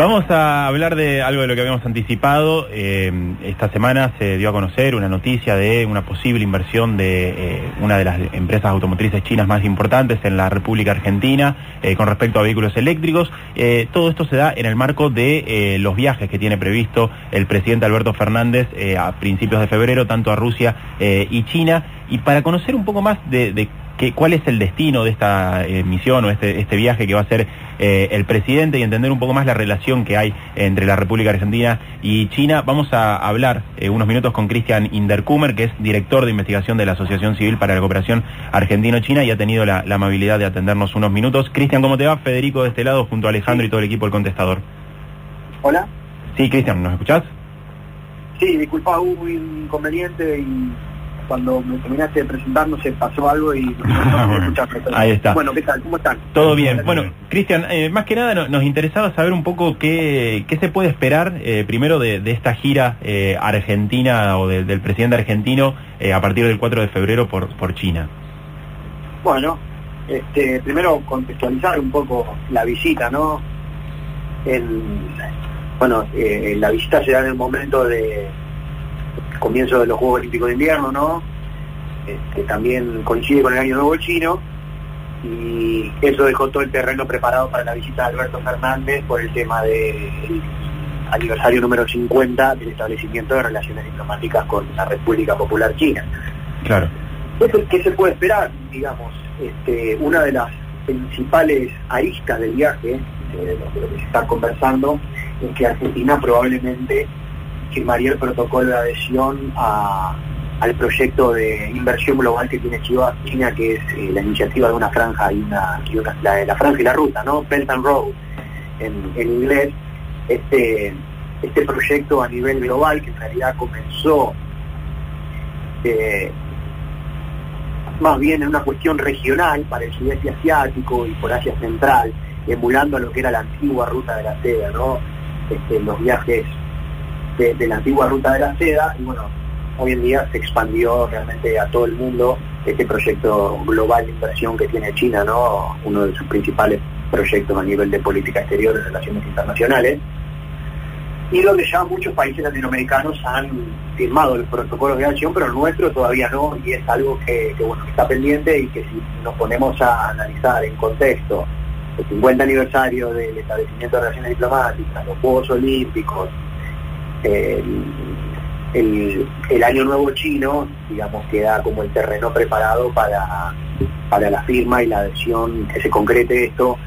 Vamos a hablar de algo de lo que habíamos anticipado. Eh, esta semana se dio a conocer una noticia de una posible inversión de eh, una de las empresas automotrices chinas más importantes en la República Argentina eh, con respecto a vehículos eléctricos. todo esto se da en el marco de los viajes que tiene previsto el presidente Alberto Fernández a principios de febrero, tanto a Rusia y China. Y para conocer un poco más de, de cuál es el destino de esta eh, misión o este, este, viaje que va a hacer eh, el presidente y entender un poco más la relación que hay entre la República Argentina y China. Vamos a hablar eh, unos minutos con Cristian Inderkumer, que es director de investigación de la Asociación Civil para la Cooperación Argentino-China y ha tenido la, amabilidad de atendernos unos minutos. Cristian, ¿cómo te va? Federico de este lado junto a Alejandro y todo el equipo del contestador. Hola. Sí, Cristian, ¿nos escuchás? Sí, disculpa, hubo un inconveniente y cuando me terminaste de presentar no se pasó algo y no, Ahí está. Bueno, ¿qué tal? ¿Cómo están? Todo bien. Bueno, Cristian, eh, más que nada nos interesaba saber un poco qué, qué se puede esperar eh, primero de, esta gira eh, argentina o del presidente argentino a partir del 4 de febrero por, por China. Bueno, este, primero contextualizar un poco la visita, ¿no? El, bueno, la visita se da en el momento de comienzo de los Juegos Olímpicos de Invierno, ¿no? Este, también coincide con el Año Nuevo Chino y eso dejó todo el terreno preparado para la visita de Alberto Fernández por el tema del aniversario número 50 del establecimiento de relaciones diplomáticas con la República Popular China. Claro. ¿Qué se puede esperar? Digamos, este, una de las principales aristas del viaje, eh, de lo que se está conversando, es que Argentina probablemente firmaría el protocolo de adhesión al proyecto de inversión global que tiene China, que es eh, la iniciativa de una franja y una, la, franja y la ruta, ¿no? Belt and Road en, inglés. Este, este proyecto a nivel global, que en realidad comenzó eh, más bien en una cuestión regional para el sudeste asiático y por Asia Central, emulando a lo que era la antigua ruta de la seda, ¿no? Este, los viajes de, la antigua ruta de la seda y bueno, hoy en día se expandió realmente a todo el mundo este proyecto global de inversión que tiene China, ¿no? Uno de sus principales proyectos a nivel de política exterior y relaciones internacionales. Y donde ya muchos países latinoamericanos han firmado los protocolos de acción, pero el nuestro todavía no, y es algo que, bueno, está pendiente y que si nos ponemos a analizar en contexto el 50 aniversario del establecimiento de relaciones diplomáticas, los Juegos Olímpicos, el, año nuevo chino, digamos, queda como el terreno preparado para, para la firma y la adhesión, que se concrete esto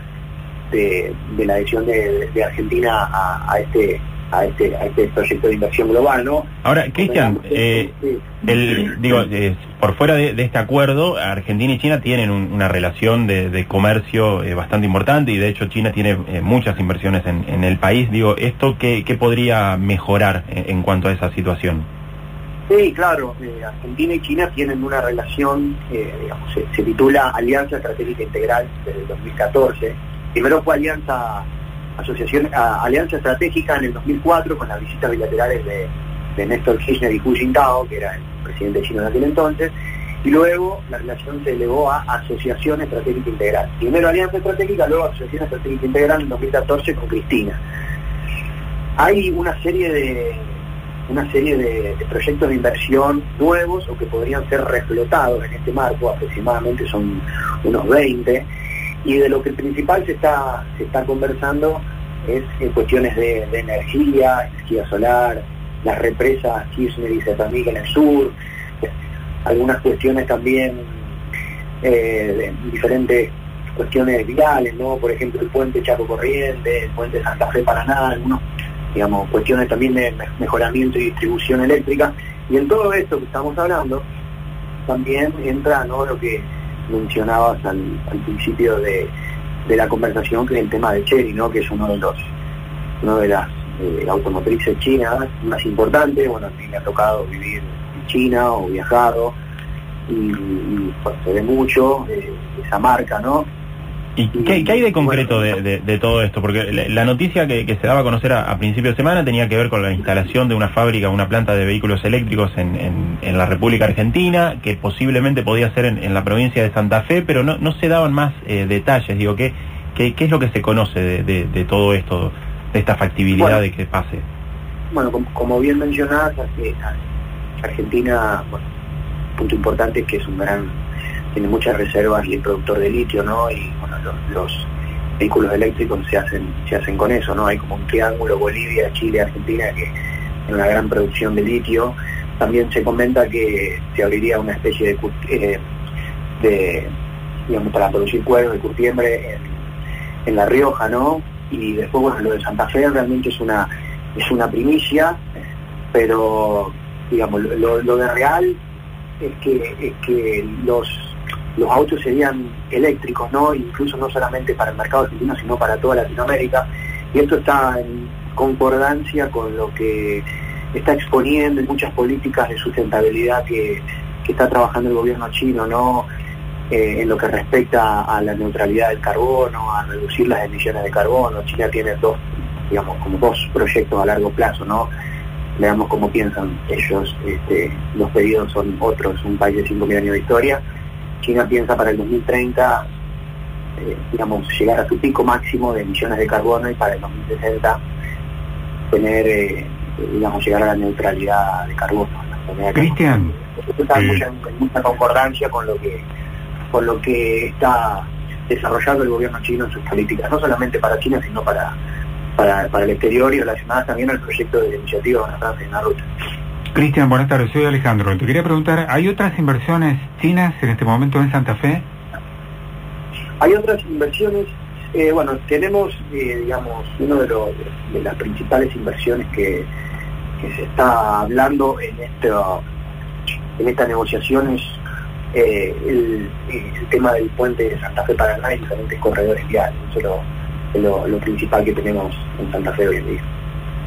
de, la adhesión de, Argentina a, este a este, a este proyecto de inversión global, ¿no? Ahora, Cristian, eh, el, digo, eh, por fuera de, este acuerdo, Argentina y China tienen una relación de, comercio eh, bastante importante y de hecho China tiene muchas inversiones en, el país. Digo, ¿esto qué, podría mejorar en, cuanto a esa situación? Sí, claro, Argentina y China tienen una relación, digamos, se, se, titula Alianza Estratégica Integral desde el 2014. Primero fue Alianza asociación, alianza estratégica en el 2004 con las visitas bilaterales de, Néstor Kirchner y Hu Jintao, que era el presidente chino de aquel entonces, y luego la relación se elevó a Asociación Estratégica Integral. Primero Alianza Estratégica, luego Asociación Estratégica Integral en 2014 con Cristina. Hay una serie de una serie de, proyectos de inversión nuevos o que podrían ser reflotados en este marco, aproximadamente son unos 20, y de lo que principal se está, se está conversando es en cuestiones de, energía, energía solar, las represas Kirchner y Zetamig en el sur, algunas cuestiones también eh, diferentes cuestiones viales, ¿no? Por ejemplo, el puente Chaco Corriente, el puente Santa Fe Paraná, algunos, digamos, cuestiones también de mejoramiento y distribución eléctrica. Y en todo esto que estamos hablando, también entra, ¿no? Lo que mencionabas al, principio de, la conversación, que es el tema de Cherry, ¿no? que es uno de los uno de las eh, automotrices chinas más importantes. Bueno, a mí me ha tocado vivir en China o viajado y, pues, se ve mucho eh, esa marca, ¿no? ¿Y qué, hay de concreto de, todo esto? Porque la, noticia que, se daba a conocer a, principio de semana tenía que ver con la instalación de una fábrica, una planta de vehículos eléctricos en, la República Argentina, que posiblemente podía ser en, la provincia de Santa Fe, pero no, se daban más eh, detalles. Digo, ¿qué, ¿qué, es lo que se conoce de, todo esto? esta factibilidad de que pase. Bueno, como, bien mencionás, Argentina, punto importante es que es un gran, tiene muchas reservas y es productor de litio, ¿no? Y bueno, los, vehículos eléctricos se hacen, se hacen con eso, ¿no? Hay como un triángulo Bolivia, Chile, Argentina que en una gran producción de litio. También se comenta que se abriría una especie de, eh, digamos, para producir cuero de curtiembre en, La Rioja, ¿no? Y después, bueno, lo de Santa Fe realmente es una, es una primicia, pero, digamos, lo, de real es que, es que los, los autos serían eléctricos, ¿no? Incluso no solamente para el mercado argentino, sino para toda Latinoamérica. Y esto está en concordancia con lo que está exponiendo en muchas políticas de sustentabilidad que, está trabajando el gobierno chino, ¿no? Eh, en lo que respecta a la neutralidad del carbono, a reducir las emisiones de carbono. China tiene dos, digamos, como dos proyectos a largo plazo, ¿no? Veamos cómo piensan ellos, este, los pedidos son otros, un país de 5.000 años de historia. China piensa para el 2030, eh, digamos, llegar a su pico máximo de emisiones de carbono y para el 2060 tener, eh, digamos, llegar a la neutralidad de carbono. Cristian. Está en mucha concordancia con lo que con lo que está desarrollando el gobierno chino en sus políticas, no solamente para China, sino para, para, el exterior y relacionadas también al proyecto de iniciativa de en la ruta. Cristian, buenas tardes, soy Alejandro. Te quería preguntar, ¿hay otras inversiones chinas en este momento en Santa Fe? Hay otras inversiones, eh, bueno, tenemos, eh, digamos, uno de, los, de las principales inversiones que, que se está hablando en, este, en estas negociaciones eh, el, tema del puente de Santa Fe Paraná y diferentes corredores viales. Eso es lo, principal que tenemos en Santa Fe hoy en día.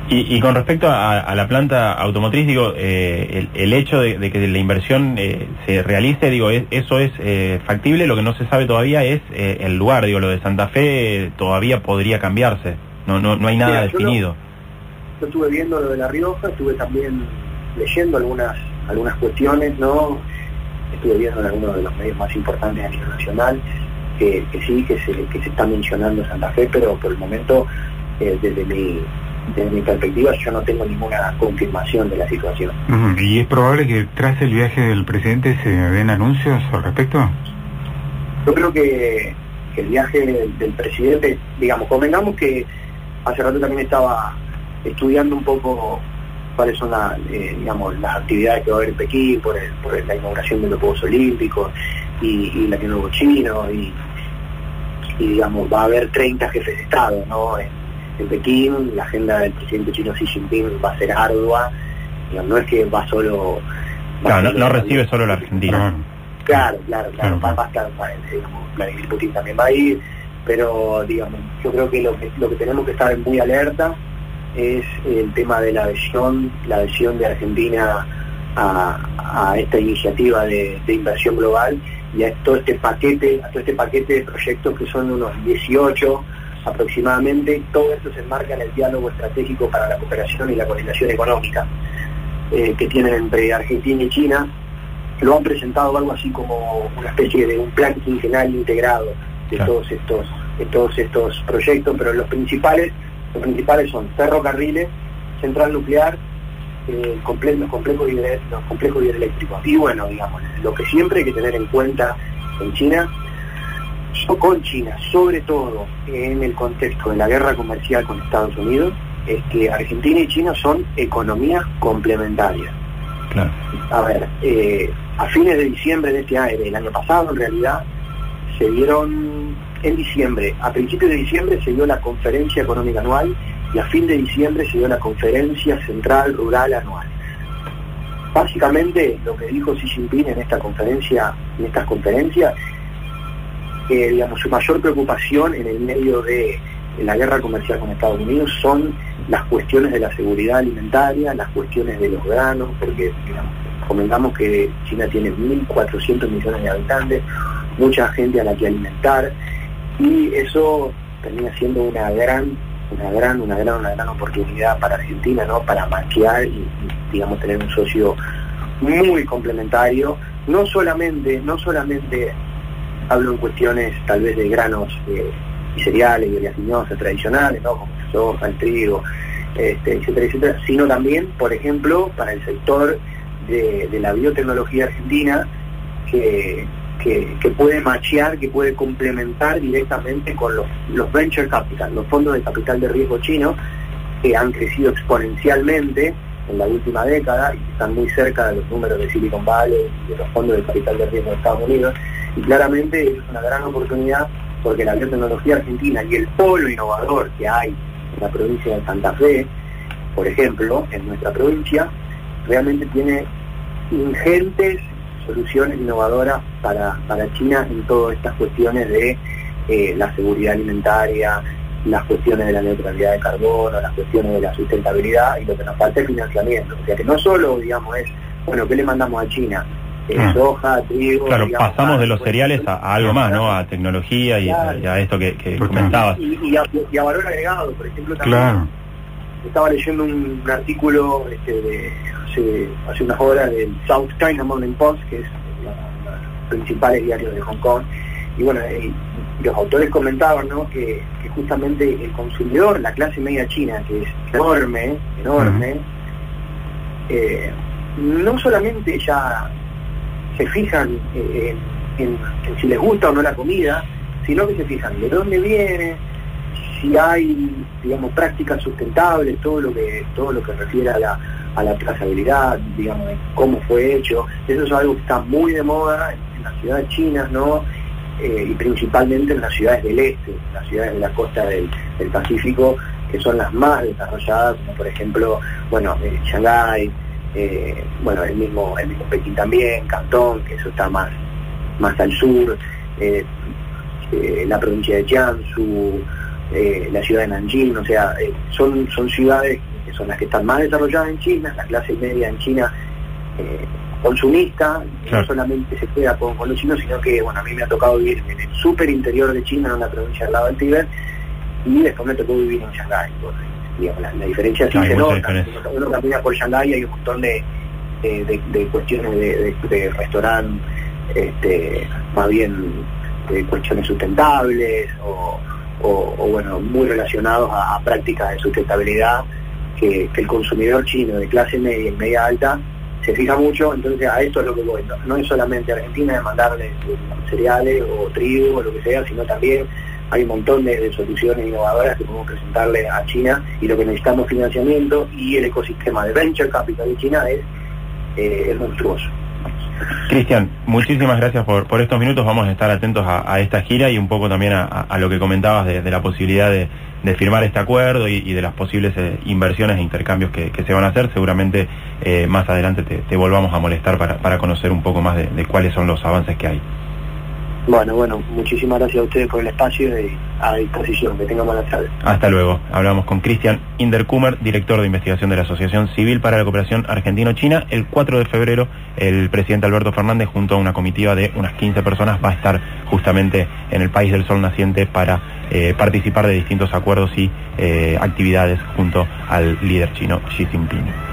Y, con respecto a, la planta automotriz, digo, eh, el, hecho de, que la inversión eh, se realice, digo, eso es factible. Lo que no se sabe todavía es el lugar, digo, lo de Santa Fe todavía podría cambiarse. No, no, no hay nada definido. Yo, estuve viendo lo de La Rioja, estuve también leyendo algunas algunas cuestiones, ¿no? estuve viendo en algunos de los medios más importantes a nivel nacional, que, sí, que se, que se está mencionando Santa Fe, pero por el momento, eh, desde, mi, desde mi perspectiva, yo no tengo ninguna confirmación de la situación. ¿Y es probable que tras el viaje del presidente se den anuncios al respecto? Yo creo que, el viaje del, presidente, digamos, convengamos que hace rato también estaba estudiando un poco cuáles son eh, digamos, las actividades que va a haber en Pekín por, la inauguración de los Juegos Olímpicos y, y la nuevo chino y, digamos va a haber 30 jefes de Estado ¿no? en, Pekín, la agenda del presidente chino Xi Jinping va a ser ardua, no es que va solo... no, recibe solo la Argentina. Claro, claro, claro, va, a estar, digamos, Vladimir Putin también va a ir, pero digamos, yo creo que lo que, lo que tenemos que estar muy alerta es el tema de la adhesión, la adhesión de Argentina a, esta iniciativa de, inversión global y a todo este paquete, a todo este paquete de proyectos que son unos 18 aproximadamente, todo esto se enmarca en el diálogo estratégico para la cooperación y la coordinación económica eh, que tienen entre Argentina y China. Lo han presentado algo así como una especie de un plan quinquenal integrado de todos estos, de todos estos proyectos, pero los principales los principales son ferrocarriles, central nuclear, eh, los, complejos los complejos hidroeléctricos. Y bueno, digamos, lo que siempre hay que tener en cuenta en China, con China, sobre todo en el contexto de la guerra comercial con Estados Unidos, es que Argentina y China son economías complementarias. A ver, eh, a fines de diciembre de este año, del año pasado en realidad, se dieron en diciembre, a principios de diciembre se dio la conferencia económica anual y a fin de diciembre se dio la conferencia central rural anual. Básicamente lo que dijo Xi Jinping en esta conferencia, en estas conferencias, eh, digamos, su mayor preocupación en el medio de la guerra comercial con Estados Unidos son las cuestiones de la seguridad alimentaria, las cuestiones de los granos, porque comentamos que China tiene 1.400 millones de habitantes, mucha gente a la que alimentar, y eso termina siendo una gran una gran una gran una gran oportunidad para Argentina no para maquiar y, digamos tener un socio muy complementario no solamente no solamente hablo en cuestiones tal vez de granos eh, y cereales y oleaginosas tradicionales, ¿no? como la soja, el trigo, este, etcétera, etcétera, sino también, por ejemplo, para el sector de, la biotecnología argentina, que, que, puede machear, que puede complementar directamente con los, los venture capital, los fondos de capital de riesgo chinos, que han crecido exponencialmente en la última década y están muy cerca de los números de Silicon Valley y de los fondos de capital de riesgo de Estados Unidos. Y claramente es una gran oportunidad porque la biotecnología argentina y el polo innovador que hay en la provincia de Santa Fe, por ejemplo, en nuestra provincia, realmente tiene ingentes soluciones innovadoras para, para China en todas estas cuestiones de eh, la seguridad alimentaria, las cuestiones de la neutralidad de carbono, las cuestiones de la sustentabilidad y lo que nos falta es financiamiento. O sea que no solo, digamos, es, bueno, ¿qué le mandamos a China? Eh, ah. soja, trigo... Claro, pasamos de los cereales a, algo más, ¿no? A tecnología y, a, esto que, que comentabas. Y, a, valor agregado, por ejemplo, también. Claro. Estaba leyendo un, artículo este, de hace, hace unas horas del South China Morning Post, que es uno de los principales diarios de Hong Kong, y bueno, los autores comentaban ¿no? que, justamente el consumidor, la clase media china, que es enorme, enorme, eh, no solamente ya se fijan eh, en, si les gusta o no la comida, sino que se fijan de dónde viene, si hay, digamos, prácticas sustentables, todo lo que, todo lo que refiere a la, a la trazabilidad, digamos, de cómo fue hecho. Eso es algo que está muy de moda en, las ciudades chinas, ¿no? Eh, y principalmente en las ciudades del este, las ciudades de la costa del, Pacífico, que son las más desarrolladas, como por ejemplo, bueno, eh, Shanghái, eh, bueno, el mismo, el mismo Pekín también, Cantón, que eso está más, más al sur, la provincia de Jiangsu, la ciudad de Nanjing, o sea, son, son ciudades que son las que están más desarrolladas en China, la clase media en China consumista, no solamente se queda con, los chinos, sino que, bueno, a mí me ha tocado vivir en el súper interior de China, en una provincia al lado del Tíbet, y después me tocó vivir en Shanghái. digamos, la, diferencia sí se nota. Uno, camina por Shanghái y hay un montón de, de, cuestiones de, de restaurante, este, más bien de cuestiones sustentables o, o, bueno, muy relacionados a, prácticas de sustentabilidad que, que el consumidor chino de clase media y media alta se fija mucho, entonces a esto es lo que voy. No, es solamente Argentina de mandarle cereales o trigo o lo que sea, sino también hay un montón de, soluciones innovadoras que podemos presentarle a China y lo que necesitamos financiamiento y el ecosistema de venture capital de China es, eh, monstruoso. Cristian, muchísimas gracias por, por estos minutos. Vamos a estar atentos a, esta gira y un poco también a, lo que comentabas de la posibilidad de, firmar este acuerdo y, de las posibles eh, inversiones e intercambios que, se van a hacer. Seguramente eh, más adelante te, volvamos a molestar para, para conocer un poco más de, cuáles son los avances que hay. Bueno, bueno, muchísimas gracias a ustedes por el espacio y a disposición. Que tengan buenas tardes. Hasta luego. Hablamos con Cristian Inderkummer, director de investigación de la Asociación Civil para la Cooperación Argentino-China. El 4 de febrero, el presidente Alberto Fernández, junto a una comitiva de unas 15 personas, va a estar justamente en el país del sol naciente para eh, participar de distintos acuerdos y eh, actividades junto al líder chino Xi Jinping.